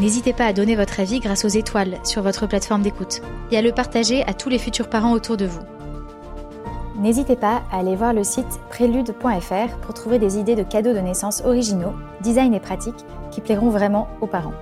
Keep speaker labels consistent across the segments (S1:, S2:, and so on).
S1: N'hésitez pas à donner votre avis grâce aux étoiles sur votre plateforme d'écoute et à le partager à tous les futurs parents autour de vous. N'hésitez pas à aller voir le site prélude.fr pour trouver des idées de cadeaux de naissance originaux, design et pratiques qui plairont vraiment aux parents.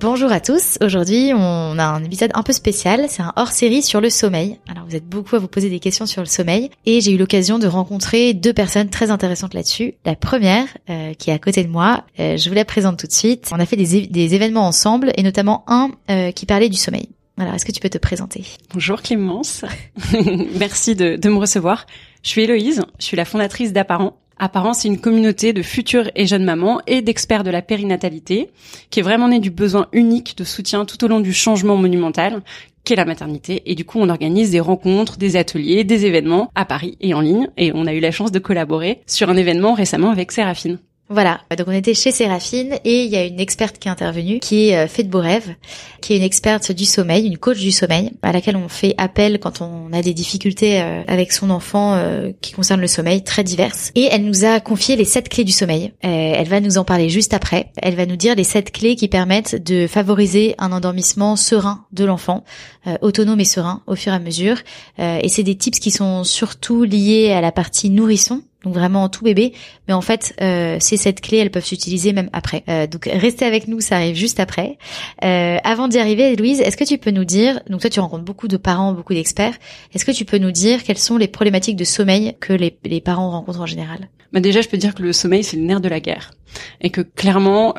S1: Bonjour à tous. Aujourd'hui, on a un épisode un peu spécial. C'est un hors-série sur le sommeil. Alors, vous êtes beaucoup à vous poser des questions sur le sommeil et j'ai eu l'occasion de rencontrer deux personnes très intéressantes là-dessus. La première, euh, qui est à côté de moi, euh, je vous la présente tout de suite. On a fait des, événements ensemble et notamment un euh, qui parlait du sommeil. Alors, est-ce que tu peux te présenter?
S2: Bonjour Clémence. Merci de, de me recevoir. Je suis Héloïse. Je suis la fondatrice d'Apparent Apparence, c'est une communauté de futures et jeunes mamans et d'experts de la périnatalité qui est vraiment née du besoin unique de soutien tout au long du changement monumental qu'est la maternité. Et du coup, on organise des rencontres, des ateliers, des événements à Paris et en ligne. Et on a eu la chance de collaborer sur un événement récemment avec Séraphine.
S1: Voilà, donc on était chez Séraphine et il y a une experte qui est intervenue, qui est euh, Fête Beaurêve, qui est une experte du sommeil, une coach du sommeil, à laquelle on fait appel quand on a des difficultés euh, avec son enfant euh, qui concernent le sommeil, très diverses. Et elle nous a confié les sept clés du sommeil. Elle va nous en parler juste après. Elle va nous dire les sept clés qui permettent de favoriser un endormissement serein de l'enfant, autonome et serein au fur et à mesure. Et c'est des tips qui sont surtout liés à la partie nourrisson donc vraiment tout bébé. Mais en fait, euh, ces sept clés, elles peuvent s'utiliser même après. Euh, donc restez avec nous, ça arrive juste après. Euh, avant d'y arriver, Louise, est-ce que tu peux nous dire, donc toi tu rencontres beaucoup de parents, beaucoup d'experts, est-ce que tu peux nous dire quelles sont les problématiques de sommeil que les, les parents rencontrent en général?
S2: Bah Déjà, je peux dire que le sommeil, c'est le nerf de la guerre. Et que clairement,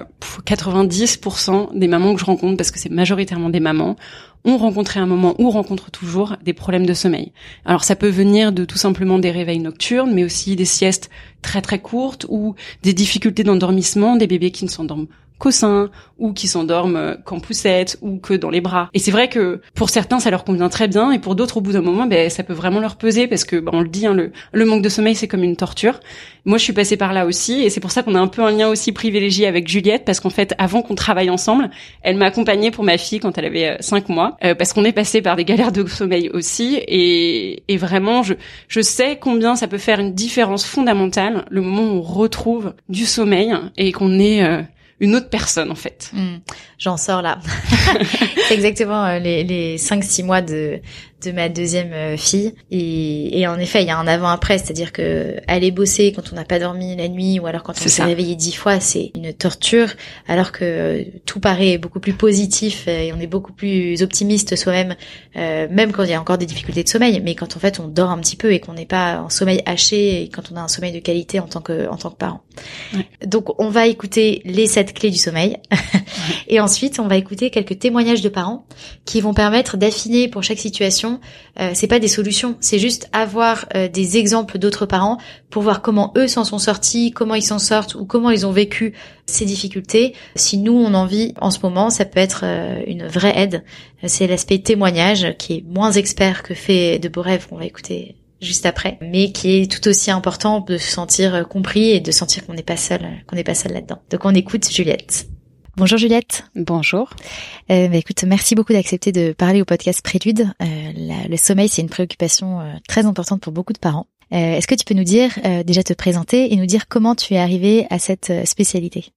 S2: 90% des mamans que je rencontre, parce que c'est majoritairement des mamans, ont rencontré un moment ou rencontrent toujours des problèmes de sommeil. Alors ça peut venir de tout simplement des réveils nocturnes, mais aussi des siestes très très courtes ou des difficultés d'endormissement, des bébés qui ne s'endorment qu'au ou qui s'endorment euh, qu'en poussette ou que dans les bras. Et c'est vrai que pour certains ça leur convient très bien et pour d'autres au bout d'un moment ben ça peut vraiment leur peser parce que ben, on le dit hein, le, le manque de sommeil c'est comme une torture. Moi je suis passée par là aussi et c'est pour ça qu'on a un peu un lien aussi privilégié avec Juliette parce qu'en fait avant qu'on travaille ensemble, elle m'a accompagnée pour ma fille quand elle avait 5 euh, mois euh, parce qu'on est passé par des galères de sommeil aussi et, et vraiment je je sais combien ça peut faire une différence fondamentale le moment où on retrouve du sommeil et qu'on est une autre personne en fait.
S1: Hmm. J'en sors là. c'est exactement euh, les, les 5-6 mois de, de ma deuxième euh, fille. Et, et en effet, il y a un avant-après, c'est-à-dire que aller bosser quand on n'a pas dormi la nuit ou alors quand on s'est réveillé dix fois, c'est une torture, alors que euh, tout paraît beaucoup plus positif et on est beaucoup plus optimiste soi-même, euh, même quand il y a encore des difficultés de sommeil. Mais quand en fait on dort un petit peu et qu'on n'est pas en sommeil haché et quand on a un sommeil de qualité en tant que en tant que parent. Donc on va écouter les sept clés du sommeil et ensuite on va écouter quelques témoignages de parents qui vont permettre d'affiner pour chaque situation euh, c'est pas des solutions, c'est juste avoir euh, des exemples d'autres parents pour voir comment eux s'en sont sortis, comment ils s'en sortent ou comment ils ont vécu ces difficultés. Si nous on en vit en ce moment, ça peut être euh, une vraie aide. C'est l'aspect témoignage qui est moins expert que fait de beaux rêves qu'on va écouter juste après, mais qui est tout aussi important de se sentir compris et de sentir qu'on n'est pas seul, qu'on n'est pas seul là-dedans. Donc on écoute Juliette. Bonjour Juliette.
S2: Bonjour.
S1: Euh, bah, écoute, merci beaucoup d'accepter de parler au podcast Prélude. Euh, le sommeil, c'est une préoccupation euh, très importante pour beaucoup de parents. Euh, est-ce que tu peux nous dire, déjà te présenter et nous dire comment tu es arrivée à cette spécialité?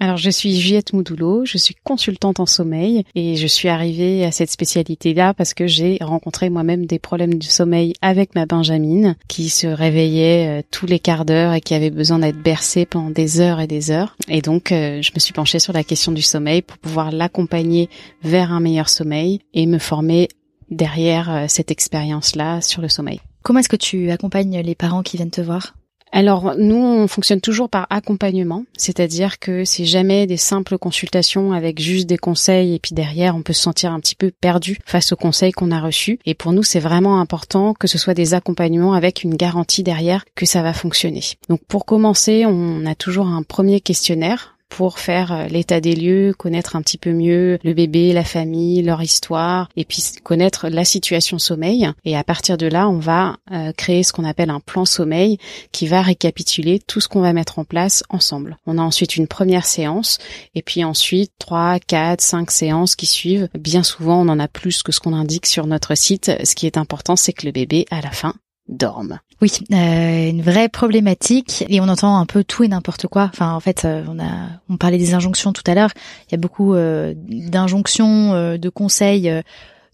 S2: Alors je suis Juliette Moudoulot, je suis consultante en sommeil et je suis arrivée à cette spécialité-là parce que j'ai rencontré moi-même des problèmes du sommeil avec ma Benjamine qui se réveillait euh, tous les quarts d'heure et qui avait besoin d'être bercée pendant des heures et des heures. Et donc euh, je me suis penchée sur la question du sommeil pour pouvoir l'accompagner vers un meilleur sommeil et me former
S3: derrière cette expérience-là sur le sommeil.
S1: Comment est-ce que tu accompagnes les parents qui viennent te voir?
S3: Alors nous, on fonctionne toujours par accompagnement, c'est-à-dire que c'est jamais des simples consultations avec juste des conseils et puis derrière on peut se sentir un petit peu perdu face aux conseils qu'on a reçus. Et pour nous, c'est vraiment important que ce soit des accompagnements avec une garantie derrière que ça va fonctionner. Donc pour commencer, on a toujours un premier questionnaire pour faire euh, l'état des lieux, connaître un petit peu mieux le bébé, la famille, leur histoire, et puis connaître la situation sommeil. Et à partir de là, on va euh, créer ce qu'on appelle un plan sommeil qui va récapituler tout ce qu'on va mettre en place ensemble. On a ensuite une première séance, et puis ensuite trois, quatre, cinq séances qui suivent. Bien souvent, on en a plus que ce qu'on indique sur notre site. Ce qui est important, c'est que le bébé, à la fin, dorme.
S1: Oui, euh, une vraie problématique et on entend un peu tout et n'importe quoi. Enfin, en fait, euh, on a, on parlait des injonctions tout à l'heure. Il y a beaucoup euh, d'injonctions, de conseils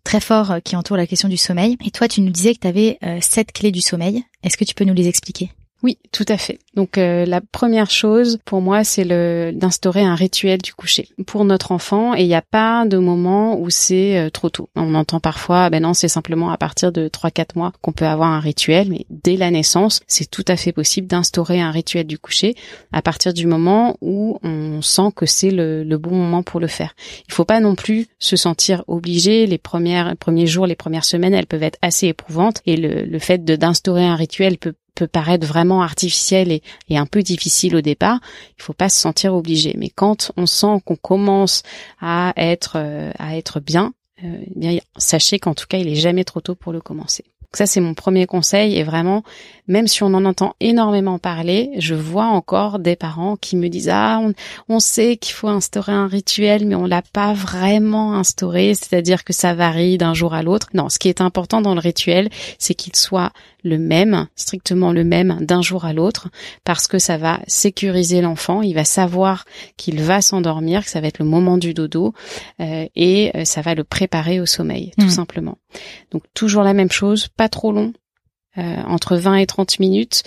S1: très forts qui entourent la question du sommeil. Et toi, tu nous disais que tu avais sept clés du sommeil. Est-ce que tu peux nous les expliquer?
S3: Oui, tout à fait. Donc euh, la première chose pour moi, c'est d'instaurer un rituel du coucher pour notre enfant. Et il n'y a pas de moment où c'est euh, trop tôt. On entend parfois, ben non, c'est simplement à partir de 3-4 mois qu'on peut avoir un rituel, mais dès la naissance, c'est tout à fait possible d'instaurer un rituel du coucher à partir du moment où on sent que c'est le, bon moment pour le faire. Il faut pas non plus se sentir obligé. Les premières premiers jours, les premières semaines, elles peuvent être assez éprouvantes et le, le fait d'instaurer un rituel peut peut paraître vraiment artificiel et, un peu difficile au départ, il faut pas se sentir obligé. Mais quand on sent qu'on commence à être euh, à être bien, euh, eh bien sachez qu'en tout cas, il est jamais trop tôt pour le commencer. ça c'est mon premier conseil et vraiment même si on en entend énormément parler, je vois encore des parents qui me disent ah on, sait qu'il faut instaurer un rituel mais on l'a pas vraiment instauré, c'est-à-dire que ça varie d'un jour à l'autre. Non, ce qui est important dans le rituel, c'est qu'il soit le même, strictement le même d'un jour à l'autre, parce que ça va sécuriser l'enfant, il va savoir qu'il va s'endormir, que ça va être le moment du dodo, euh, et euh, ça va le préparer au sommeil, tout mmh. simplement. Donc toujours la même chose, pas trop long, euh, entre 20 et 30 minutes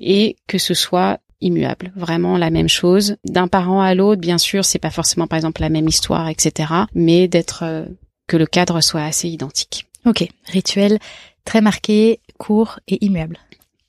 S3: et que ce soit immuable, vraiment la même chose d'un parent à l'autre. Bien sûr, c'est pas forcément par exemple la même histoire, etc. Mais d'être euh, que le cadre soit assez identique.
S1: Ok, rituel très marqué, court et immuable.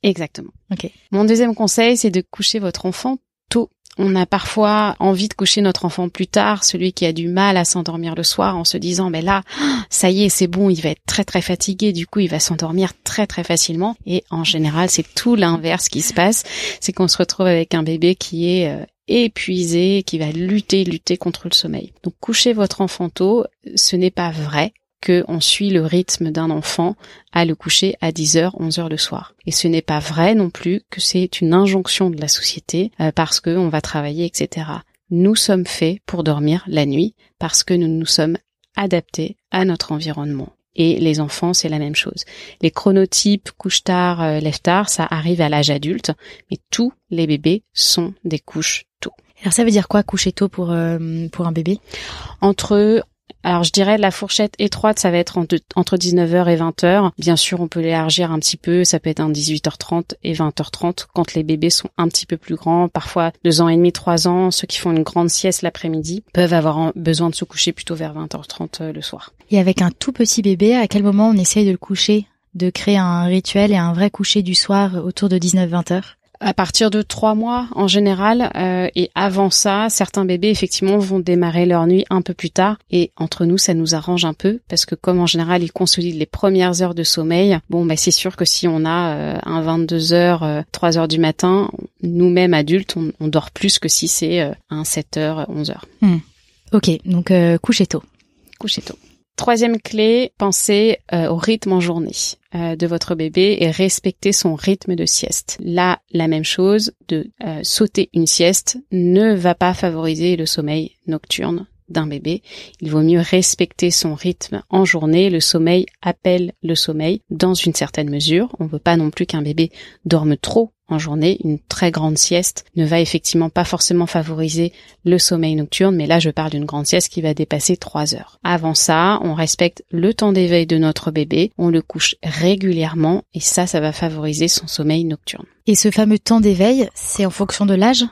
S3: Exactement.
S1: Ok.
S3: Mon deuxième conseil, c'est de coucher votre enfant tôt on a parfois envie de coucher notre enfant plus tard, celui qui a du mal à s'endormir le soir en se disant mais là ça y est c'est bon il va être très très fatigué du coup il va s'endormir très très facilement et en général c'est tout l'inverse qui se passe c'est qu'on se retrouve avec un bébé qui est euh, épuisé, qui va lutter, lutter contre le sommeil. Donc coucher votre enfant tôt, ce n'est pas vrai qu'on suit le rythme d'un enfant à le coucher à 10h, 11h le soir. Et ce n'est pas vrai non plus que c'est une injonction de la société euh, parce qu'on va travailler, etc. Nous sommes faits pour dormir la nuit parce que nous nous sommes adaptés à notre environnement. Et les enfants, c'est la même chose. Les chronotypes couche tard, euh, lève tard, ça arrive à l'âge adulte, mais tous les bébés sont des couches tôt.
S1: Alors ça veut dire quoi coucher tôt pour euh, pour un bébé?
S3: Entre alors je dirais la fourchette étroite, ça va être entre 19h et 20h. Bien sûr, on peut l'élargir un petit peu, ça peut être un 18h30 et 20h30 quand les bébés sont un petit peu plus grands, parfois deux ans et demi, trois ans, ceux qui font une grande sieste l'après-midi peuvent avoir besoin de se coucher plutôt vers 20h30 euh, le soir.
S1: Et avec un tout petit bébé, à quel moment on essaye de le coucher de créer un rituel et un vrai coucher du soir autour de 19-20 heures?
S3: À partir de trois mois en général euh, et avant ça, certains bébés effectivement vont démarrer leur nuit un peu plus tard et entre nous ça nous arrange un peu parce que comme en général ils consolident les premières heures de sommeil, bon bah c'est sûr que si on a euh, un 22 heures, euh, 3 heures du matin, nous-mêmes adultes on, dort plus que si c'est euh, un 7 heures, 11 heures.
S1: Hmm. Ok, donc coucher tôt.
S3: Coucher tôt. Troisième clé, pensez au rythme en journée. Euh, de votre bébé et respecter son rythme de sieste. Là, la même chose, de euh, sauter une sieste ne va pas favoriser le sommeil nocturne d'un bébé. Il vaut mieux respecter son rythme en journée. Le sommeil appelle le sommeil dans une certaine mesure. On ne veut pas non plus qu'un bébé dorme trop en journée. Une très grande sieste ne va effectivement pas forcément favoriser le sommeil nocturne, mais là je parle d'une grande sieste qui va dépasser 3 heures. Avant ça, on respecte le temps d'éveil de notre bébé, on le couche régulièrement et ça, ça va favoriser son sommeil nocturne.
S1: Et ce fameux temps d'éveil, c'est en fonction de l'âge?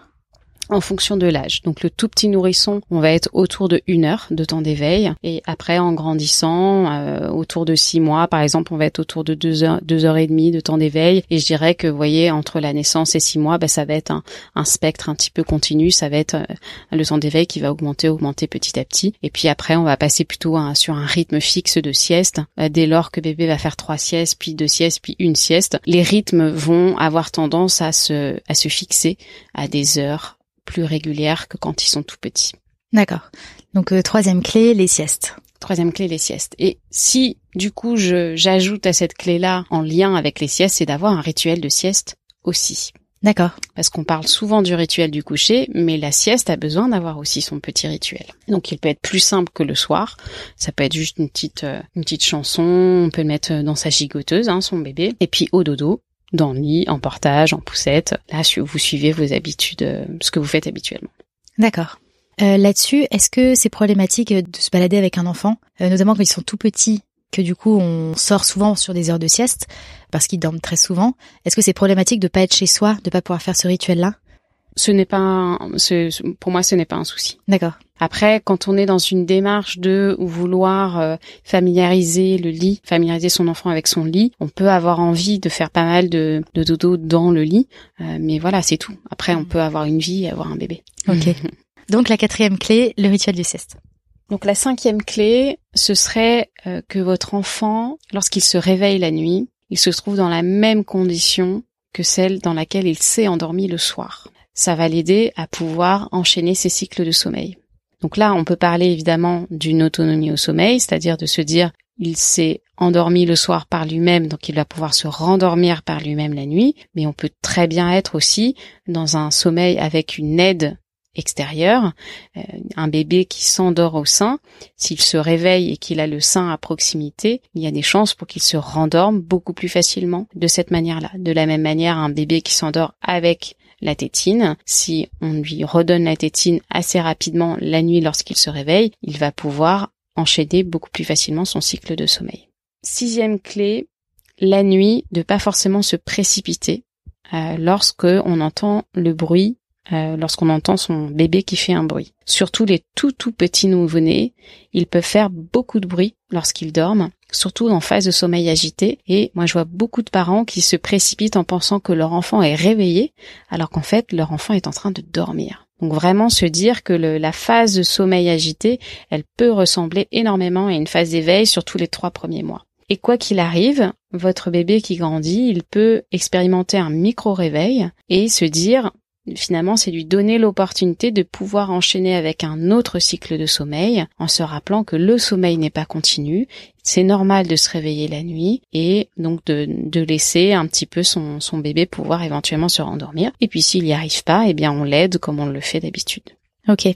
S3: En fonction de l'âge. Donc le tout petit nourrisson, on va être autour de une heure de temps d'éveil et après en grandissant, euh, autour de six mois par exemple, on va être autour de deux heures, deux heures et demie de temps d'éveil et je dirais que vous voyez entre la naissance et six mois, bah, ça va être un, un, spectre un petit peu continu, ça va être euh, le temps d'éveil qui va augmenter, augmenter petit à petit et puis après on va passer plutôt sur un rythme fixe de sieste bah, dès lors que bébé va faire trois siestes, puis deux siestes, puis une sieste. Les rythmes vont avoir tendance à se à se fixer à des heures plus régulières que quand ils sont tout petits.
S1: D'accord. Donc euh, troisième clé, les siestes.
S3: Troisième clé, les siestes. Et si du coup j'ajoute à cette clé-là en lien avec les siestes, c'est d'avoir un rituel de sieste aussi.
S1: D'accord.
S3: Parce qu'on parle souvent du rituel du coucher, mais la sieste a besoin d'avoir aussi son petit rituel. Donc il peut être plus simple que le soir. Ça peut être juste une petite euh, une petite chanson. On peut le mettre dans sa gigoteuse, hein, son bébé. Et puis au dodo, dans le lit, en portage, en poussette. Là, vous suivez vos habitudes, euh, ce que vous faites habituellement.
S1: D'accord. Euh, Là-dessus, est-ce que c'est problématique de se balader avec un enfant, euh, notamment quand ils sont tout petits, que du coup on sort souvent sur des heures de sieste parce qu'ils dorment très souvent? Est-ce que c'est problématique de pas être chez soi, de pas pouvoir faire ce rituel-là?
S3: Ce n'est pas, un, pour moi, ce n'est pas un souci.
S1: D'accord.
S3: Après, quand on est dans une démarche de vouloir euh, familiariser le lit, familiariser son enfant avec son lit, on peut avoir envie de faire pas mal de, de dodo dans le lit, euh, mais voilà, c'est tout. Après, on mm. peut avoir une vie et avoir un bébé.
S1: Ok. Donc la quatrième clé, le rituel du sieste.
S3: Donc la cinquième clé, ce serait euh, que votre enfant, lorsqu'il se réveille la nuit, il se trouve dans la même condition que celle dans laquelle il s'est endormi le soir. Ça va l'aider à pouvoir enchaîner ses cycles de sommeil. Donc là, on peut parler évidemment d'une autonomie au sommeil, c'est-à-dire de se dire il s'est endormi le soir par lui-même, donc il va pouvoir se rendormir par lui-même la nuit, mais on peut très bien être aussi dans un sommeil avec une aide extérieure, euh, un bébé qui s'endort au sein, s'il se réveille et qu'il a le sein à proximité, il y a des chances pour qu'il se rendorme beaucoup plus facilement de cette manière-là. De la même manière, un bébé qui s'endort avec la tétine. Si on lui redonne la tétine assez rapidement la nuit lorsqu'il se réveille, il va pouvoir enchaîner beaucoup plus facilement son cycle de sommeil. Sixième clé, la nuit, de pas forcément se précipiter euh, lorsque on entend le bruit euh, lorsqu'on entend son bébé qui fait un bruit. Surtout les tout tout petits nouveau-nés, ils peuvent faire beaucoup de bruit lorsqu'ils dorment, surtout en phase de sommeil agité. Et moi, je vois beaucoup de parents qui se précipitent en pensant que leur enfant est réveillé, alors qu'en fait, leur enfant est en train de dormir. Donc vraiment se dire que la phase de sommeil agité, elle peut ressembler énormément à une phase d'éveil sur tous les trois premiers mois. Et quoi qu'il arrive, votre bébé qui grandit, il peut expérimenter un micro-réveil et se dire finalement, c'est lui donner l'opportunité de pouvoir enchaîner avec un autre cycle de sommeil en se rappelant que le sommeil n'est pas continu. C'est normal de se réveiller la nuit et donc de, laisser un petit peu son, son bébé pouvoir éventuellement se rendormir. Et puis s'il n'y arrive pas, eh bien on l'aide comme on le fait d'habitude.
S1: Ok.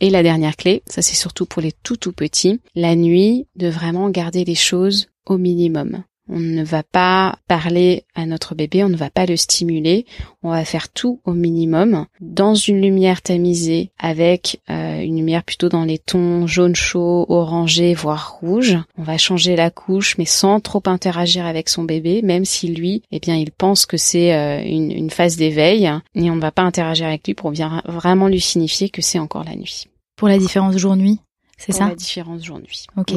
S3: Et la dernière clé, ça c'est surtout pour les tout tout petits, la nuit, de vraiment garder les choses au minimum. On ne va pas parler à notre bébé, on ne va pas le stimuler, on va faire tout au minimum dans une lumière tamisée avec euh, une lumière plutôt dans les tons jaune chaud, orangé, voire rouge. On va changer la couche mais sans trop interagir avec son bébé, même si lui, eh bien, il pense que c'est euh, une, phase d'éveil et on ne va pas interagir avec lui pour bien vraiment lui signifier que c'est encore la nuit.
S1: Pour la différence jour-nuit, c'est ça?
S3: La différence jour-nuit.
S1: Ok.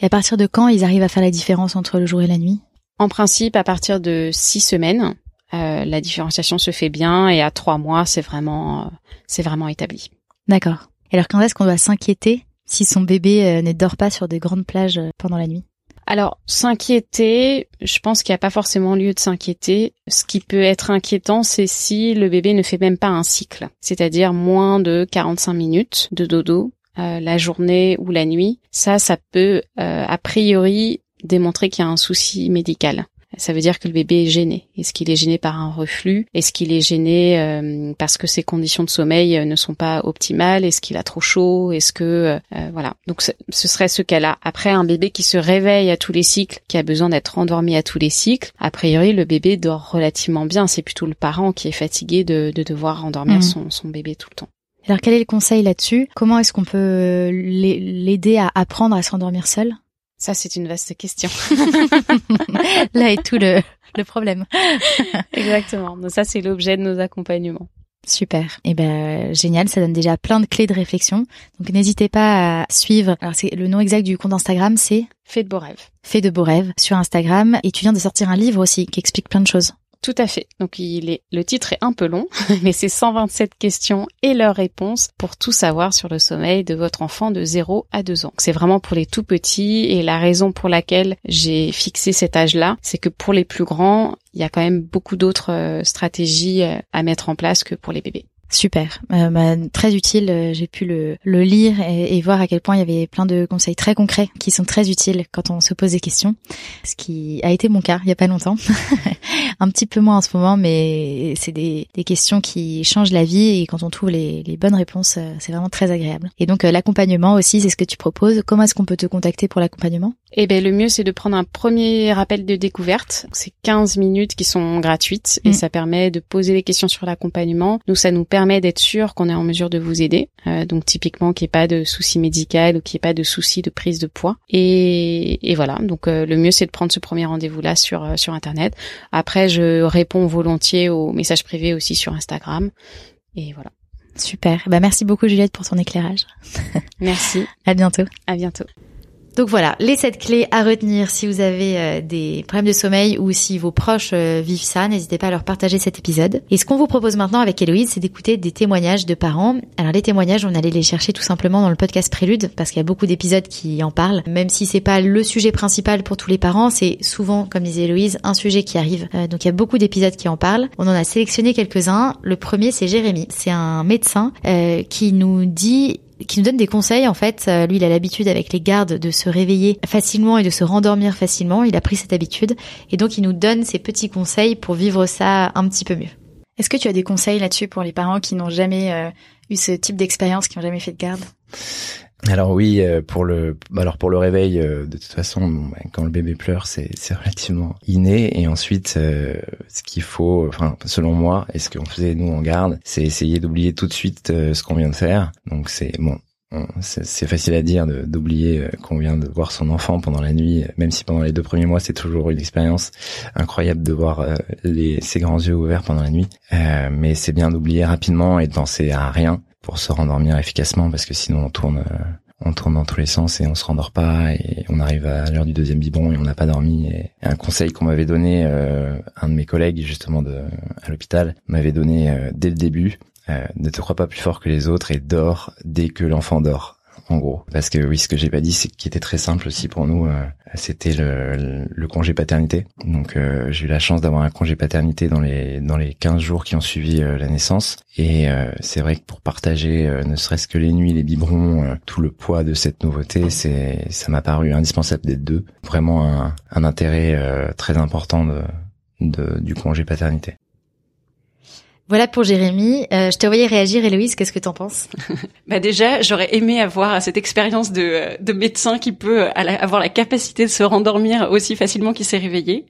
S1: Et à partir de quand ils arrivent à faire la différence entre le jour et la nuit?
S3: En principe, à partir de six semaines, euh, la différenciation se fait bien et à trois mois, c'est vraiment, euh, c'est vraiment établi.
S1: D'accord. Et alors quand est-ce qu'on doit s'inquiéter si son bébé euh, ne dort pas sur des grandes plages pendant la nuit?
S3: Alors, s'inquiéter, je pense qu'il n'y a pas forcément lieu de s'inquiéter. Ce qui peut être inquiétant, c'est si le bébé ne fait même pas un cycle, c'est-à-dire moins de 45 minutes de dodo euh, la journée ou la nuit, ça, ça peut euh, a priori démontrer qu'il y a un souci médical. Ça veut dire que le bébé est gêné. Est-ce qu'il est gêné par un reflux? Est-ce qu'il est gêné euh, parce que ses conditions de sommeil ne sont pas optimales? Est-ce qu'il a trop chaud? Est-ce que voilà Donc ce serait ce cas-là. Après, un bébé qui se réveille à tous les cycles, qui a besoin d'être endormi à tous les cycles, a priori le bébé dort relativement bien. C'est plutôt le parent qui est fatigué de, devoir endormir mmh. son, son bébé tout le temps.
S1: Alors quel est le conseil là-dessus? Comment est-ce qu'on peut l'aider à apprendre à s'endormir seul?
S3: Ça c'est une vaste question.
S1: Là est tout le, le problème.
S3: Exactement. Donc ça c'est l'objet de nos accompagnements.
S1: Super. Et eh ben génial, ça donne déjà plein de clés de réflexion. Donc n'hésitez pas à suivre. Alors c'est le nom exact du compte Instagram, c'est
S3: Fait de beaux rêves.
S1: Fait de beaux rêves sur Instagram et tu viens de sortir un livre aussi qui explique plein de choses.
S3: Tout à fait. Donc il est le titre est un peu long, mais c'est 127 questions et leurs réponses pour tout savoir sur le sommeil de votre enfant de 0 à 2 ans. C'est vraiment pour les tout petits et la raison pour laquelle j'ai fixé cet âge-là, c'est que pour les plus grands, il y a quand même beaucoup d'autres euh, stratégies euh, à mettre en place que pour les bébés.
S1: Super, euh, bah, très utile. Euh, j'ai pu le, le lire et, et, voir à quel point il y avait plein de conseils très concrets qui sont très utiles quand on se pose des questions. Ce qui a été mon cas il y a pas longtemps, un petit peu moins en ce moment, mais c'est des, des, questions qui changent la vie et quand on trouve les, les bonnes réponses, euh, c'est vraiment très agréable. Et donc l'accompagnement aussi, c'est ce que tu proposes. Comment est-ce qu'on peut te contacter pour l'accompagnement?
S3: Eh ben le mieux c'est de prendre un premier appel de découverte. C'est 15 minutes qui sont gratuites et mm. ça permet de poser les questions sur l'accompagnement. Nous ça nous permet permet d'être sûr qu'on est en mesure de vous aider. Euh, donc typiquement qu'il n'y ait pas de soucis médical ou qu'il n'y ait pas de soucis de prise de poids. Et, et voilà, donc euh, le mieux c'est de prendre ce premier rendez-vous là sur euh, sur internet. Après je réponds volontiers aux messages privés aussi sur Instagram. Et voilà.
S1: Super. Bah merci beaucoup Juliette pour ton éclairage.
S3: Merci.
S1: à bientôt.
S3: À bientôt.
S1: Donc voilà, les sept clés à retenir si vous avez euh, des problèmes de sommeil ou si vos proches euh, vivent ça, n'hésitez pas à leur partager cet épisode. Et ce qu'on vous propose maintenant avec Héloïse, c'est d'écouter des témoignages de parents. Alors les témoignages, on allait les chercher tout simplement dans le podcast Prélude parce qu'il y a beaucoup d'épisodes qui en parlent. Même si c'est pas le sujet principal pour tous les parents, c'est souvent, comme disait Héloïse, un sujet qui arrive. Euh, donc il y a beaucoup d'épisodes qui en parlent. On en a sélectionné quelques-uns. Le premier, c'est Jérémy. C'est un médecin qui nous dit qui nous donne des conseils en fait. Euh, lui, il a l'habitude avec les gardes de se réveiller facilement et de se rendormir facilement. Il a pris cette habitude et donc il nous donne ces petits conseils pour vivre ça un petit peu mieux. Est-ce que tu as des conseils là-dessus pour les parents qui n'ont jamais euh, eu ce type d'expérience, qui n'ont jamais fait de garde?
S4: Alors oui, euh, pour le, alors pour le réveil, de toute façon, bah, quand le bébé pleure, c'est relativement inné. Et ensuite, ce qu'il faut, enfin, selon moi, et ce qu'on faisait nous en garde, c'est essayer d'oublier tout de suite ce qu'on vient de faire. Donc c'est bon, c'est facile à dire d'oublier euh, qu'on vient de voir son enfant pendant la nuit, même si pendant les deux premiers mois c'est toujours une expérience incroyable de voir euh, les, ses grands yeux ouverts pendant la nuit. Euh, mais c'est bien d'oublier rapidement et de penser à rien pour se rendormir efficacement parce que sinon on tourne, on tourne dans tous les sens et on se rendort pas et on arrive à l'heure du deuxième biberon et on n'a pas dormi. Et, un conseil qu'on m'avait donné, un de mes collègues justement de, à l'hôpital m'avait donné dès le début, euh, ne te crois pas plus fort que les autres et dors dès que l'enfant dort. En gros, parce que oui, ce que j'ai pas dit, c'est qui était très simple aussi pour nous, euh, c'était le, le, congé paternité. Donc euh, j'ai eu la chance d'avoir un congé paternité dans les dans les 15 jours qui ont suivi la naissance. Et c'est vrai que pour partager, ne serait-ce que les nuits, les biberons, tout le poids de cette nouveauté, c'est ça m'a paru indispensable d'être deux. Vraiment un, un intérêt très important de, de, du congé paternité.
S1: Voilà pour Jérémy. Euh, je te voyais réagir, Héloïse. Qu'est-ce que t'en penses?
S3: Bah déjà, j'aurais aimé avoir cette expérience de, de médecin qui peut avoir la capacité de se rendormir aussi facilement qu'il s'est réveillé.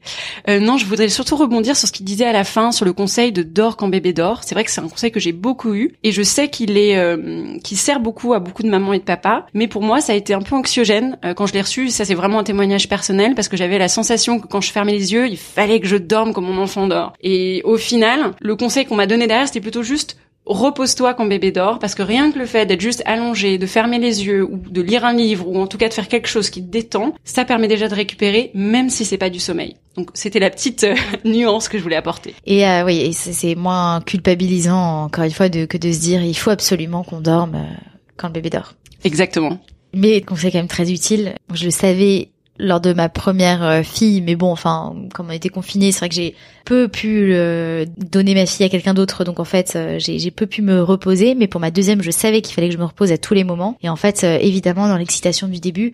S3: Euh, non, je voudrais surtout rebondir sur ce qu'il disait à la fin sur le conseil de dors quand bébé dort. C'est vrai que c'est un conseil que j'ai beaucoup eu et je sais qu'il est, euh, sert beaucoup à beaucoup de mamans et de papas. Mais pour moi, ça a été un peu anxiogène euh, quand je l'ai reçu. Ça, c'est vraiment un témoignage personnel parce que j'avais la sensation que quand je fermais les yeux, il fallait que je dorme comme mon enfant dort. Et au final, le conseil qu'on m'a donné derrière, c'était plutôt juste repose-toi quand bébé dort, parce que rien que le fait d'être juste allongé, de fermer les yeux, ou de lire un livre, ou en tout cas de faire quelque chose qui te détend, ça permet déjà de récupérer, même si c'est pas du sommeil. Donc c'était la petite euh, nuance que je voulais apporter.
S1: Et euh, oui, c'est moins culpabilisant, encore une fois, de, que de se dire il faut absolument qu'on dorme euh, quand le bébé dort.
S3: Exactement.
S1: Mais conseil quand même très utile. Je le savais lors de ma première euh, fille, mais bon, enfin, comme on était confinés, c'est vrai que j'ai peu pu euh, donner ma fille à quelqu'un d'autre, donc en fait, euh, j'ai peu pu me reposer. Mais pour ma deuxième, je savais qu'il fallait que je me repose à tous les moments. Et en fait, évidemment, dans l'excitation du début,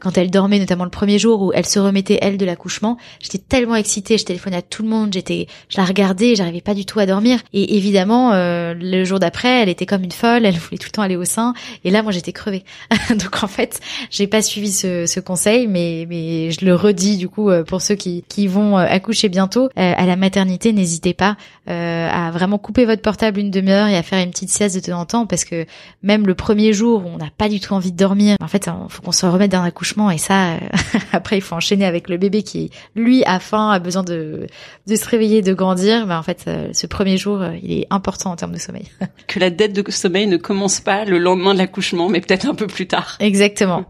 S1: quand elle dormait, notamment le premier jour où elle se remettait elle de l'accouchement, j'étais tellement excitée, je téléphonais à tout le monde, j'étais, je la regardais, j'arrivais pas du tout à dormir. Et évidemment, le jour d'après, elle était comme une folle, elle voulait tout le temps aller au sein. Et là, moi, j'étais crevée. donc en fait, j'ai pas suivi ce, ce conseil, mais mais mais je le redis du coup pour ceux qui qui vont accoucher bientôt à la maternité, n'hésitez pas à vraiment couper votre portable une demi-heure et à faire une petite sieste de temps en temps parce que même le premier jour où on n'a pas du tout envie de dormir, en fait, il faut qu'on se remette d'un accouchement et ça après il faut enchaîner avec le bébé qui lui a faim, a besoin de de se réveiller, de grandir. Mais en fait, ce premier jour, il est important en termes de sommeil.
S2: que la dette de sommeil ne commence pas le lendemain de l'accouchement, mais peut-être un peu plus tard.
S1: Exactement.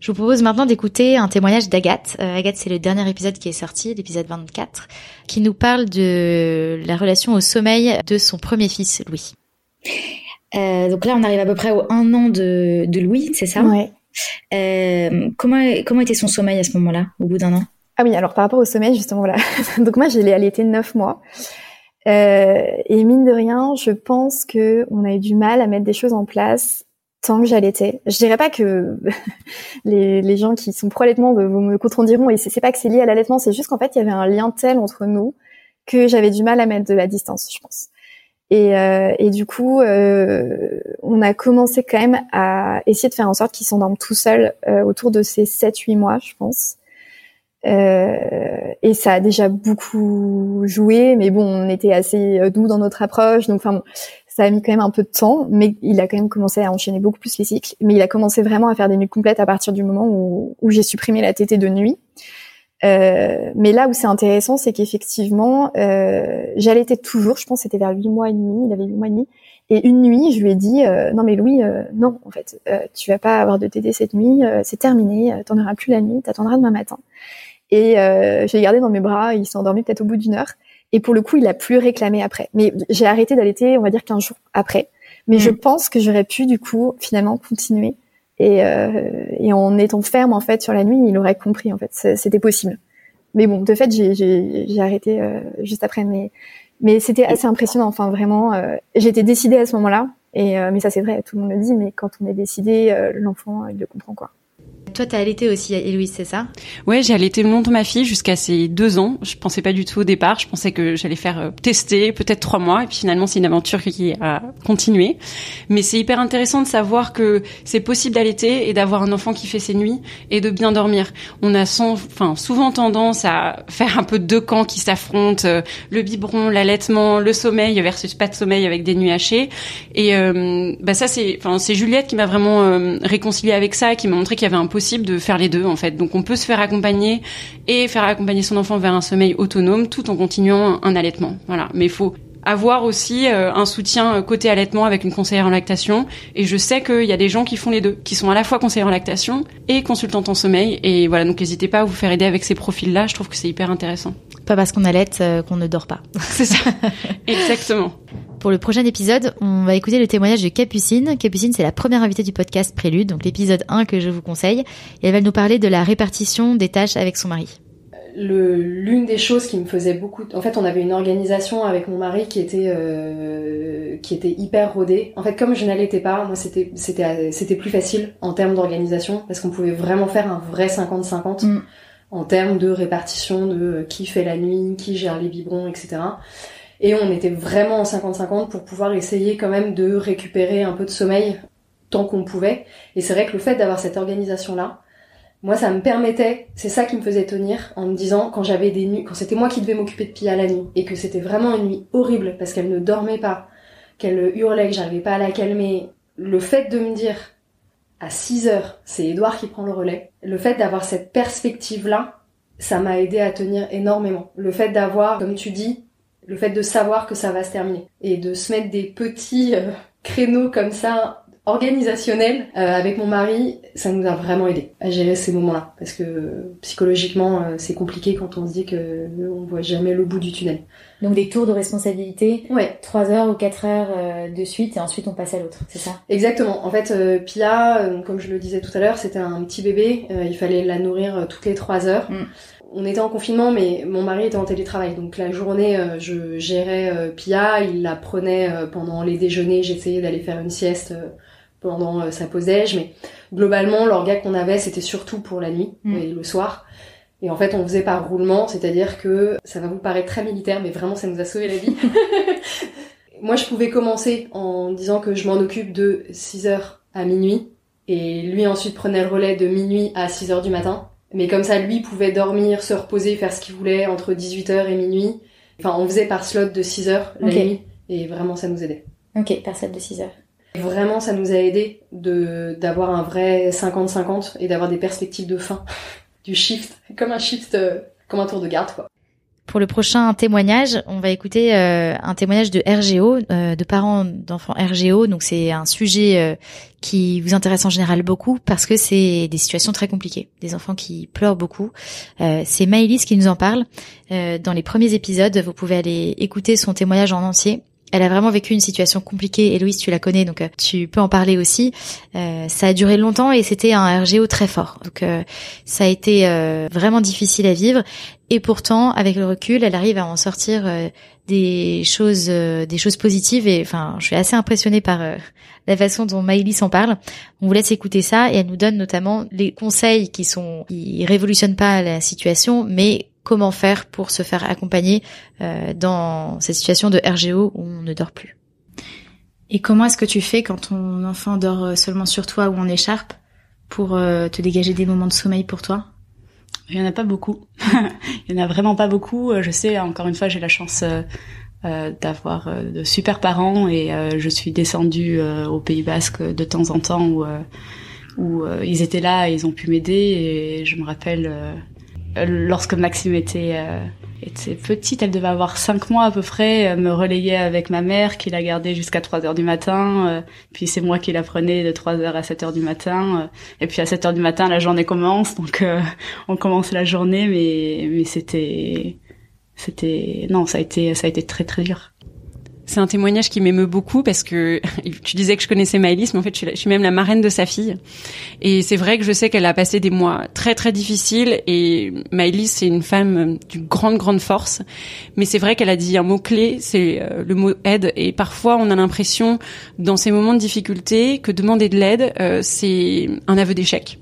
S1: Je vous propose maintenant d'écouter un témoignage d'Agathe. Euh, Agathe, c'est le dernier épisode qui est sorti, l'épisode 24, qui nous parle de la relation au sommeil de son premier fils, Louis. Euh, donc là, on arrive à peu près au un an de, de Louis, c'est ça?
S5: Ouais.
S1: Euh, comment, comment était son sommeil à ce moment-là, au bout d'un an?
S5: Ah oui, alors par rapport au sommeil, justement, voilà. donc moi, j'ai allaité neuf mois. Euh, et mine de rien, je pense que on a eu du mal à mettre des choses en place tant que j'allaitais. Je dirais pas que les, les, gens qui sont pro allaitement me contrediront et c'est pas que c'est lié à l'allaitement, c'est juste qu'en fait il y avait un lien tel entre nous que j'avais du mal à mettre de la distance, je pense. Et, euh, et du coup, euh, on a commencé quand même à essayer de faire en sorte qu'ils s'endorment tout seuls euh, autour de ces 7-8 mois, je pense. Euh, et ça a déjà beaucoup joué, mais bon, on était assez euh, doux dans notre approche, donc enfin, bon, ça a mis quand même un peu de temps, mais il a quand même commencé à enchaîner beaucoup plus les cycles. Mais il a commencé vraiment à faire des nuits complètes à partir du moment où, j'ai supprimé la tétée de nuit. Euh, mais là où c'est intéressant, c'est qu'effectivement, euh, j'allaitais toujours. Je pense c'était vers huit mois et demi. Il avait huit mois et demi. Et une nuit, je lui ai dit euh, non mais Louis, euh, non en fait, tu vas pas avoir de tétée cette nuit. c'est terminé. T'en auras plus la nuit. T'attendras demain matin. Et je l'ai gardé dans mes bras. Il s'est endormi peut-être au bout d'une heure. Et pour le coup, il a plus réclamé après. Mais j'ai arrêté d'allaiter, on va dire 15 jours après. Mais mmh. je pense que j'aurais pu du coup finalement continuer. Et, euh, et en étant ferme en fait sur la nuit, il aurait compris en fait, c'était possible. Mais bon, de fait, j'ai arrêté euh, juste après. Mais mais c'était assez impressionnant. Enfin vraiment, euh, j'étais décidée à ce moment-là. Et euh, mais ça c'est vrai, tout le monde le dit. Mais quand on est décidé, euh, l'enfant il le comprend quoi.
S1: Toi, t'as allaité aussi, Héloïse, c'est ça?
S2: Ouais, j'ai allaité longtemps ma fille jusqu'à ses deux ans. Je pensais pas du tout au départ. Je pensais que j'allais faire euh, tester peut-être trois mois, et puis finalement, c'est une aventure qui a continué. Mais c'est hyper intéressant de savoir que c'est possible d'allaiter et d'avoir un enfant qui fait ses nuits et de bien dormir. On a enfin, souvent tendance à faire un peu deux camps qui s'affrontent euh, le biberon, l'allaitement, le sommeil versus pas de sommeil avec des nuits hachées. Et euh, bah ça, c'est, enfin, Juliette qui m'a vraiment euh, réconcilié avec ça, qui m'a montré qu'il y avait un possible de faire les deux en fait. Donc on peut se faire accompagner et faire accompagner son enfant vers un sommeil autonome tout en continuant un allaitement. Voilà, mais il faut avoir aussi euh, un soutien côté allaitement avec une conseillère en lactation. Et je sais qu'il y a des gens qui font les deux, qui sont à la fois conseillère en lactation et consultante en sommeil. Et voilà, donc n'hésitez pas à vous faire aider avec ces profils-là. Je trouve que c'est hyper intéressant.
S1: Pas parce qu'on allaite euh, qu'on ne dort pas.
S2: C'est ça. Exactement.
S1: Pour le prochain épisode, on va écouter le témoignage de Capucine. Capucine, c'est la première invitée du podcast Prélude, donc l'épisode 1 que je vous conseille. Et elle va nous parler de la répartition des tâches avec son mari.
S6: L'une des choses qui me faisait beaucoup... En fait, on avait une organisation avec mon mari qui était, euh, qui était hyper rodée. En fait, comme je n'allaitais pas, moi, c'était c'était plus facile en termes d'organisation, parce qu'on pouvait vraiment faire un vrai 50-50 mm. en termes de répartition de qui fait la nuit, qui gère les biberons, etc. Et on était vraiment en 50-50 pour pouvoir essayer quand même de récupérer un peu de sommeil tant qu'on pouvait. Et c'est vrai que le fait d'avoir cette organisation-là, moi, ça me permettait, c'est ça qui me faisait tenir en me disant quand j'avais des nuits, quand c'était moi qui devais m'occuper de Pia la nuit et que c'était vraiment une nuit horrible parce qu'elle ne dormait pas, qu'elle hurlait, que j'arrivais pas à la calmer, le fait de me dire à 6 heures, c'est Edouard qui prend le relais, le fait d'avoir cette perspective-là, ça m'a aidé à tenir énormément. Le fait d'avoir, comme tu dis, le fait de savoir que ça va se terminer et de se mettre des petits euh, créneaux comme ça organisationnels euh, avec mon mari, ça nous a vraiment aidé à gérer ces moments-là parce que psychologiquement euh, c'est compliqué quand on se dit que on voit jamais le bout du tunnel.
S1: Donc des tours de responsabilité,
S6: ouais.
S1: 3 heures ou 4 heures de suite et ensuite on passe à l'autre, c'est ça?
S6: Exactement. En fait, Pia, comme je le disais tout à l'heure, c'était un petit bébé, il fallait la nourrir toutes les 3 heures. Mm on était en confinement, mais mon mari était en télétravail. Donc la journée, euh, je gérais euh, Pia, il la prenait euh, pendant les déjeuners, j'essayais d'aller faire une sieste pendant sa pause déj, mais globalement, l'orga qu'on avait, c'était surtout pour la nuit mm. et le soir. Et en fait, on faisait par roulement, c'est-à-dire que ça va vous paraître très militaire, mais vraiment, ça nous a sauvé la vie. Moi, je pouvais commencer en disant que je m'en occupe de 6h à minuit, et lui ensuite prenait le relais de minuit à 6h du matin Mais comme ça, lui pouvait dormir, se reposer, faire ce qu'il voulait entre 18h et minuit. Enfin, on faisait par slot de 6h la nuit. Et vraiment, ça nous aidait.
S1: Ok, par slot de 6 heures.
S6: Vraiment, ça nous a aidé de d'avoir un vrai 50-50 et d'avoir des perspectives de fin, du shift, comme un shift, euh, comme un tour de garde, quoi.
S1: Pour le prochain témoignage, on va écouter euh, un témoignage de RGO, euh, de parents d'enfants RGO. Donc c'est un sujet euh, qui vous intéresse en général beaucoup parce que c'est des situations très compliquées, des enfants qui pleurent beaucoup. c'est Maëlys qui nous en parle. dans les premiers épisodes, vous pouvez aller écouter son témoignage en entier. Elle a vraiment vécu une situation compliquée. Héloïse, tu la connais, donc tu peux en parler aussi. ça a duré longtemps et c'était un RGO très fort. Donc ça a été vraiment difficile à vivre. Et pourtant, avec le recul, elle arrive à en sortir euh, des choses, euh, des choses positives. Et enfin, je suis assez impressionnée par euh, la façon dont Maïlis s'en parle. On vous laisse écouter ça et elle nous donne notamment les conseils qui sont, qui révolutionnent pas la situation, mais comment faire pour se faire accompagner dans cette situation de RGO où on ne dort plus. Et comment est-ce que tu fais quand ton enfant dort seulement sur toi ou en écharpe pour te dégager des moments de sommeil pour toi?
S7: Il y en a pas beaucoup. il y en a vraiment pas beaucoup. Euh, je sais, encore une fois, j'ai la chance euh, euh d'avoir euh, de super parents et je suis descendue au Pays Basque de temps en temps où où ils étaient là et ils ont pu m'aider. Et je me rappelle lorsque Maxime était était petite, elle devait avoir cinq mois à peu près, me relayer avec ma mère qui l'a gardée jusqu'à 3 heures du matin, euh, puis c'est moi qui la prenais de 3 heures à 7 heures du matin, euh, et puis à 7 heures du matin la journée commence, donc euh, on commence la journée, mais mais c'était c'était non ça a été ça a été très très dur.
S2: C'est un témoignage qui m'émeut beaucoup parce que tu disais que je connaissais Maëlys, mais en fait, je suis, même la marraine de sa fille. Et c'est vrai que je sais qu'elle a passé des mois très très difficiles. Et Maëlys, c'est une femme d'une grande grande force. Mais c'est vrai qu'elle a dit un mot clé, c'est euh, le mot aide. Et parfois, on a l'impression, dans ces moments de difficulté, que demander de l'aide, euh, c'est un aveu d'échec.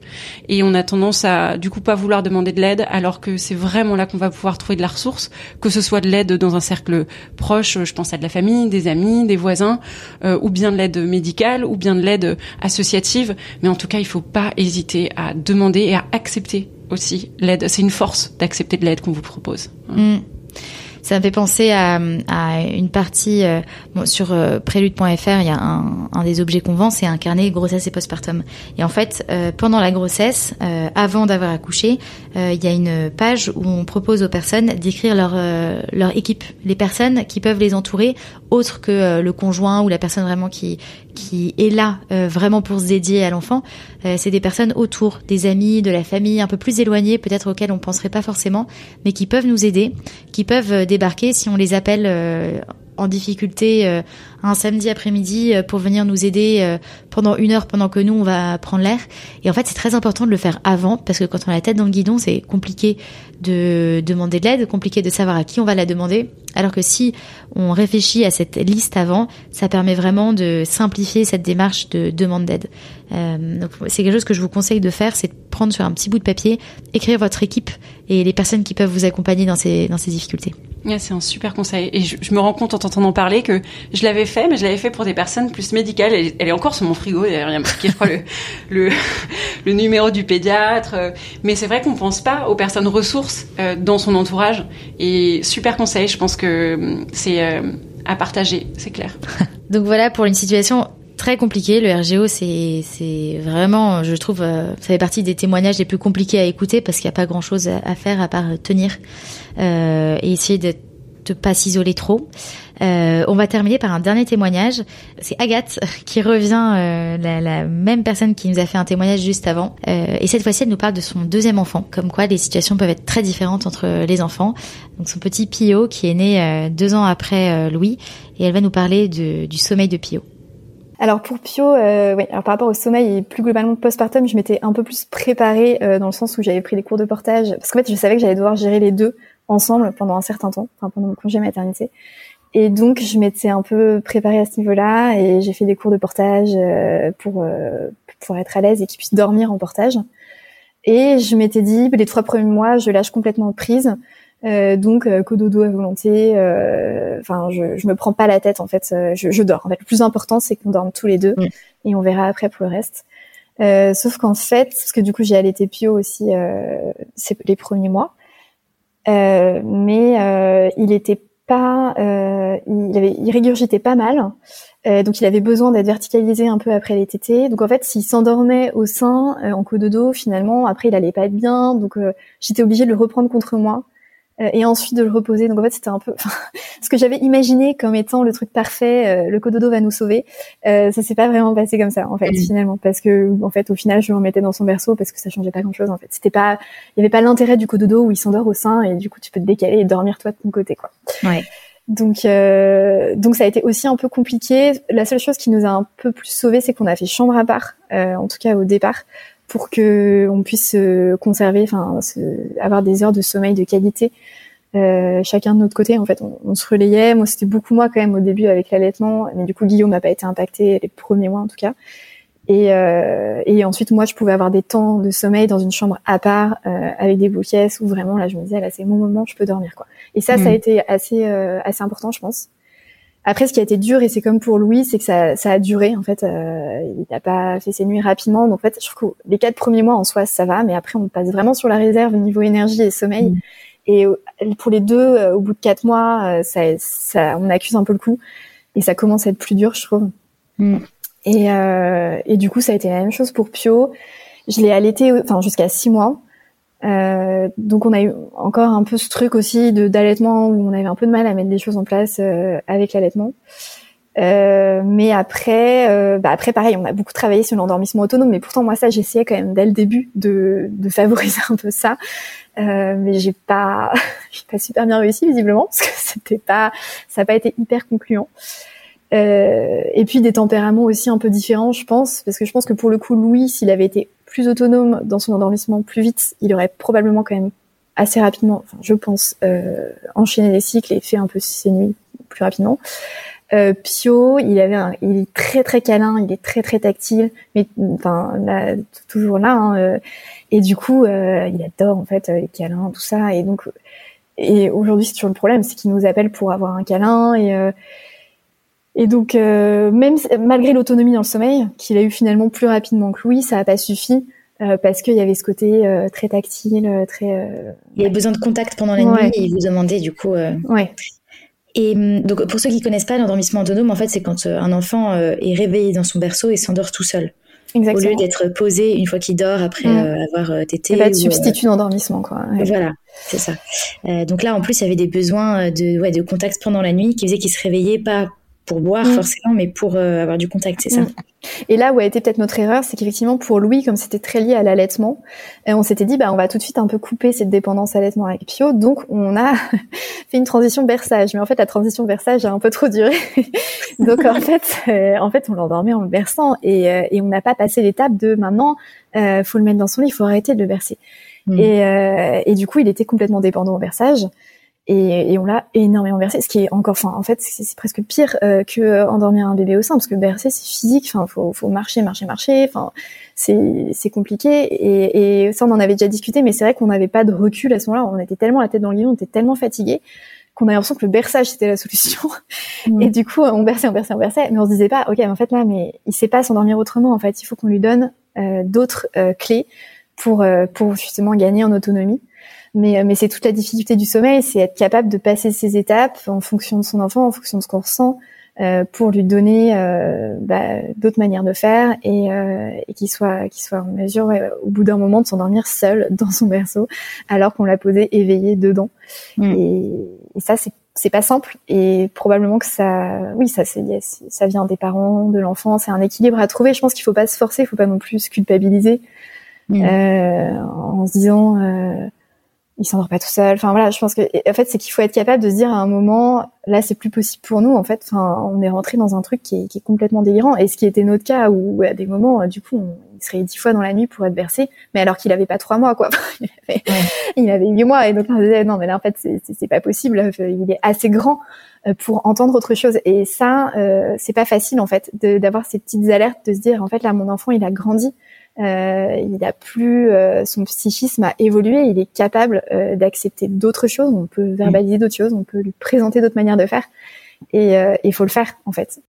S2: Et on a tendance à, du coup, pas vouloir demander de l'aide, alors que c'est vraiment là qu'on va pouvoir trouver de la ressource, que ce soit de l'aide dans un cercle proche. Je pense à de la famille des amis, des voisins, euh, ou bien de l'aide médicale, ou bien de l'aide associative. Mais en tout cas, il faut pas hésiter à demander et à accepter aussi l'aide. C'est une force d'accepter de l'aide qu'on vous propose.
S1: Mm. Ça me fait penser à, une partie euh, sur euh, prélude.fr. Il y a un, des objets qu'on vend, c'est un carnet grossesse et postpartum. Et en fait, pendant la grossesse, avant d'avoir accouché, il y a une page où on propose aux personnes d'écrire leur équipe, les personnes qui peuvent les entourer, autres que le conjoint ou la personne vraiment qui qui est là vraiment pour se dédier à l'enfant. c'est des personnes autour, des amis, de la famille, un peu plus éloignées, peut-être auxquelles on penserait pas forcément, mais qui peuvent nous aider, qui peuvent débarquer si on les appelle euh, en difficulté euh, un samedi après-midi euh, pour venir nous aider pendant une heure pendant que nous on va prendre l'air. Et en fait c'est très important de le faire avant parce que quand on a la tête dans le guidon c'est compliqué de demander de l'aide, compliqué de savoir à qui on va la demander. Alors que si on réfléchit à cette liste avant, ça permet vraiment de simplifier cette démarche de demande d'aide. donc c'est quelque chose que je vous conseille de faire, c'est de prendre sur un petit bout de papier, écrire votre équipe et les personnes qui peuvent vous accompagner dans ces dans ces difficultés
S2: c'est un super conseil. Et je, me rends compte en t'entendant parler que je l'avais mais je l'avais fait pour des personnes plus médicales. Elle, elle est encore sur mon frigo, d'ailleurs, il y a marqué, je le, le, numéro du pédiatre. Mais c'est vrai qu'on pense pas aux personnes ressources euh, dans son entourage. Et super conseil, je pense que hum, c'est euh, à partager, c'est clair.
S1: Donc voilà pour une situation très compliqué. Le RGO, c'est vraiment, je trouve, euh, ça fait partie des témoignages les plus compliqués à écouter parce qu'il n'y a pas grand chose à, faire à part tenir et essayer de ne pas s'isoler trop. Euh, on va terminer par un dernier témoignage. C'est Agathe qui revient, euh, la, la, même personne qui nous a fait un témoignage juste avant. Euh, et cette fois-ci, elle nous parle de son deuxième enfant, comme quoi les situations peuvent être très différentes entre les enfants. Donc son petit Pio qui est né deux ans après Louis, et elle va nous parler de, du sommeil de Pio.
S5: Alors pour Pio, euh, oui, alors par rapport au sommeil et plus globalement postpartum, je m'étais un peu plus préparée euh, dans le sens où j'avais pris les cours de portage, parce qu'en fait je savais que j'allais devoir gérer les deux ensemble pendant un certain temps, enfin pendant mon congé maternité. Et donc je m'étais un peu préparée à ce niveau-là et j'ai fait des cours de portage euh, pour pour être à l'aise et qu'ils puissent dormir en portage. Et je m'étais dit les trois premiers mois je lâche complètement prise. Euh, donc euh, cododo à volonté. Euh, enfin, je, je me prends pas la tête en fait. Je, je, dors. En fait, le plus important c'est qu'on dorme tous les deux et on verra après pour le reste. sauf qu'en fait, parce que du coup j'ai allaité Pio aussi c'est les premiers mois, mais il était pas, il avait, il régurgitait pas mal. Euh, donc il avait besoin d'être verticalisé un peu après les tétés. Donc en fait, s'il s'endormait au sein euh, en dos, finalement, après il allait pas être bien. Donc euh, j'étais obligée de le reprendre contre moi euh, et ensuite de le reposer. Donc en fait, c'était un peu ce que j'avais imaginé comme étant le truc parfait. le cododo va nous sauver. ça s'est pas vraiment passé comme ça en fait finalement parce que en fait au final je le remettais dans son berceau parce que ça changeait pas grand chose en fait. C'était pas, il y avait pas l'intérêt du cododo où il s'endort au sein et du coup tu peux te décaler et dormir toi de ton côté quoi.
S1: Ouais.
S5: Donc, euh, donc ça a été aussi un peu compliqué. La seule chose qui nous a un peu plus sauvé, c'est qu'on a fait chambre à part, euh, en tout cas au départ, pour que on puisse conserver, enfin, avoir des heures de sommeil de qualité. Euh, chacun de notre côté, en fait, on, on se relayait. Moi, c'était beaucoup moi quand même au début avec l'allaitement, mais du coup, Guillaume n'a pas été impacté les premiers mois en tout cas. Et, euh, et ensuite, moi, je pouvais avoir des temps de sommeil dans une chambre à part, euh, avec des boules où vraiment, là, je me disais, là, c'est mon moment, je peux dormir, quoi. Et ça, ça a mm. été assez, euh, assez important, je pense. Après, ce qui a été dur, et c'est comme pour Louis, c'est que ça, ça a duré, en fait. Euh, il n'a pas fait ses nuits rapidement. Donc, en fait, je trouve que les quatre premiers mois, en soi, ça va. Mais après, on passe vraiment sur la réserve au niveau énergie et sommeil. Mm. Et pour les deux, au bout de quatre mois, ça, ça, on accuse un peu le coup. Et ça commence à être plus dur, je trouve. Mm. Et, euh, et du coup, ça a été la même chose pour Pio. Je l'ai allaité, enfin jusqu'à six mois. Euh, donc on a eu encore un peu ce truc aussi de d'allaitement où on avait un peu de mal à mettre des choses en place euh, avec l'allaitement. Euh, mais après, euh, bah après pareil, on a beaucoup travaillé sur l'endormissement autonome, mais pourtant moi ça j'essayais quand même dès le début de, de favoriser un peu ça, euh, mais j'ai pas, j'ai pas super bien réussi visiblement parce que c'était pas, ça n'a pas été hyper concluant. Euh, et puis des tempéraments aussi un peu différents, je pense, parce que je pense que pour le coup, Louis, s'il avait été plus autonome dans son endormissement plus vite, il aurait probablement quand même assez rapidement, enfin, je pense, euh, enchaîné les cycles et fait un peu ses nuits plus rapidement. Euh, Pio, il avait, un, il est très très câlin, il est très très tactile, mais enfin là, toujours là. Hein, euh, et du coup, euh, il adore en fait les câlins, tout ça. Et donc, et aujourd'hui, c'est toujours le problème, c'est qu'il nous appelle pour avoir un câlin et et donc, euh, même malgré l'autonomie dans le sommeil, qu'il a eu finalement plus rapidement que Louis, ça n'a pas suffi euh, parce qu'il y avait ce côté euh, très tactile, très.
S1: il avait besoin de contact pendant la nuit et il vous demandait du coup.
S5: Ouais.
S1: Et hum, donc, pour ceux qui connaissent pas l'endormissement autonome, en fait, c'est quand un enfant est réveillé dans son berceau et s'endort tout seul.
S5: Exactement.
S1: Au lieu d'être posé une fois qu'il dort après mm. avoir tété.
S5: Il pas de substitut d'endormissement, quoi.
S1: Voilà, c'est ça. donc là, en plus, il y avait des besoins de, ouais, de contact pendant la nuit qui faisaient qu'il se réveillait pas pour boire mm. forcément, mais pour euh, avoir du contact, c'est ça. Mm.
S5: Et là où a été peut-être notre erreur, c'est qu'effectivement pour Louis, comme c'était très lié à l'allaitement, euh, on s'était dit bah on va tout de suite un peu couper cette dépendance allaitement avec Pio, donc on a fait une transition berçage. Mais en fait la transition berçage a un peu trop duré, donc en fait euh, en fait on l'endormait en le berçant et, et on n'a pas passé l'étape de maintenant euh, faut le mettre dans son lit, il faut arrêter de le bercer. Mm. Et, et du coup il était complètement dépendant au berçage. Et, et, on l'a énormément bercé, ce qui est encore, enfin, en fait, c'est presque pire euh, que euh, endormir un bébé au sein, parce que bercer, c'est physique, enfin, faut, faut marcher, marcher, marcher, enfin, c'est compliqué. Et, et, ça, on en avait déjà discuté, mais c'est vrai qu'on n'avait pas de recul à ce moment-là. On était tellement la tête dans le guidon, on était tellement fatigué qu'on a l'impression que le berçage c'était la solution. Mmh. Et du coup, on berçait, on berçait, on berçait, mais on se disait pas, ok, en fait là, mais il sait pas s'endormir autrement. En fait, il faut qu'on lui donne euh, d'autres euh, clés pour pour justement gagner en autonomie. Mais, euh, mais c'est toute la difficulté du sommeil, c'est être capable de passer ces étapes en fonction de son enfant, en fonction de ce qu'on ressent, euh, pour lui donner euh, bah, d'autres manières de faire et, euh, et qu'il soit, qu'il soit en mesure, au bout d'un moment, de s'endormir seul dans son berceau, alors qu'on l'a posé éveillé dedans. Mm. Et, et, ça, c'est c'est pas simple et probablement que ça oui ça c'est ça vient des parents de l'enfant c'est un équilibre à trouver je pense qu'il faut pas se forcer il faut pas non plus se culpabiliser mm. euh, en se disant euh, il s'endort pas tout seul. Enfin voilà, je pense que en fait c'est qu'il faut être capable de se dire à un moment là c'est plus possible pour nous en fait. Enfin on est rentré dans un truc qui est, qui est complètement délirant et ce qui était notre cas où à des moments du coup on, il serait dix fois dans la nuit pour être bercé, mais alors qu'il avait pas trois mois quoi. il, avait, huit mois et donc on disait non mais là en fait c'est pas possible. Il est assez grand euh, pour entendre autre chose et ça euh, c'est pas facile en fait d'avoir ces petites alertes de se dire en fait là mon enfant il a grandi euh, il a plus euh, son psychisme a évolué, il est capable euh, d'accepter d'autres choses, on peut verbaliser d'autres choses, on peut lui présenter d'autres manières de faire et il faut le faire en fait.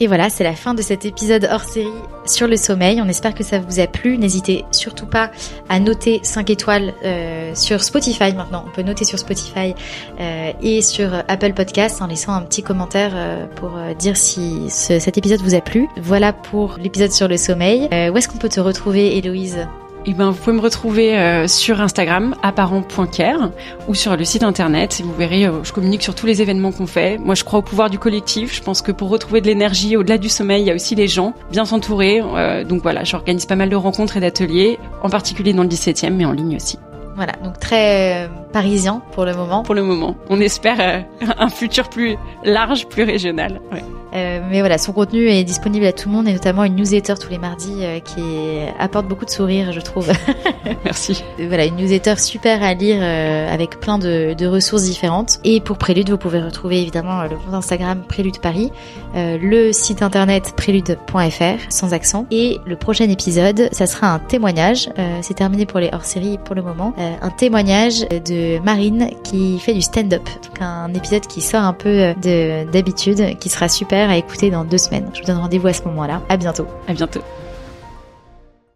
S1: Et voilà, c'est la fin de cet épisode hors série sur le sommeil. On espère que ça vous a plu. N'hésitez surtout pas à noter 5 étoiles euh, sur Spotify maintenant. On peut noter sur Spotify euh, et sur Apple Podcast en laissant un petit commentaire euh, pour dire si ce- cet épisode vous a plu. Voilà pour l'épisode sur le sommeil. Où est-ce qu'on peut te retrouver, Héloïse?
S2: Eh ben, vous pouvez me retrouver euh, sur Instagram, apparent.care, ou sur le site internet. Et vous verrez, euh, je communique sur tous les événements qu'on fait. Moi, je crois au pouvoir du collectif. Je pense que pour retrouver de l'énergie au-delà du sommeil, il y a aussi les gens, bien s'entourer. Euh, donc voilà, j'organise pas mal de rencontres et d'ateliers, en particulier dans le 17e, mais en ligne aussi.
S1: Voilà, donc très parisien pour le moment.
S2: Pour le moment, on espère un futur plus large, plus régional. Ouais.
S1: Euh, mais voilà, son contenu est disponible à tout le monde et notamment une newsletter tous les mardis euh, qui apporte beaucoup de sourires, je trouve.
S2: Merci.
S1: voilà, une newsletter super à lire euh, avec plein de, de ressources différentes. Et pour Prélude, vous pouvez retrouver évidemment euh, le compte Instagram Prélude Paris, euh, le site internet prélude.fr sans accent. Et le prochain épisode, ça sera un témoignage. Euh, C'est terminé pour les hors-séries pour le moment. Euh, un témoignage de Marine qui fait du stand-up. Donc un épisode qui sort un peu euh, de d'habitude, qui sera super à écouter dans deux semaines. Je vous donne rendez-vous à ce moment-là. À bientôt.
S2: À bientôt.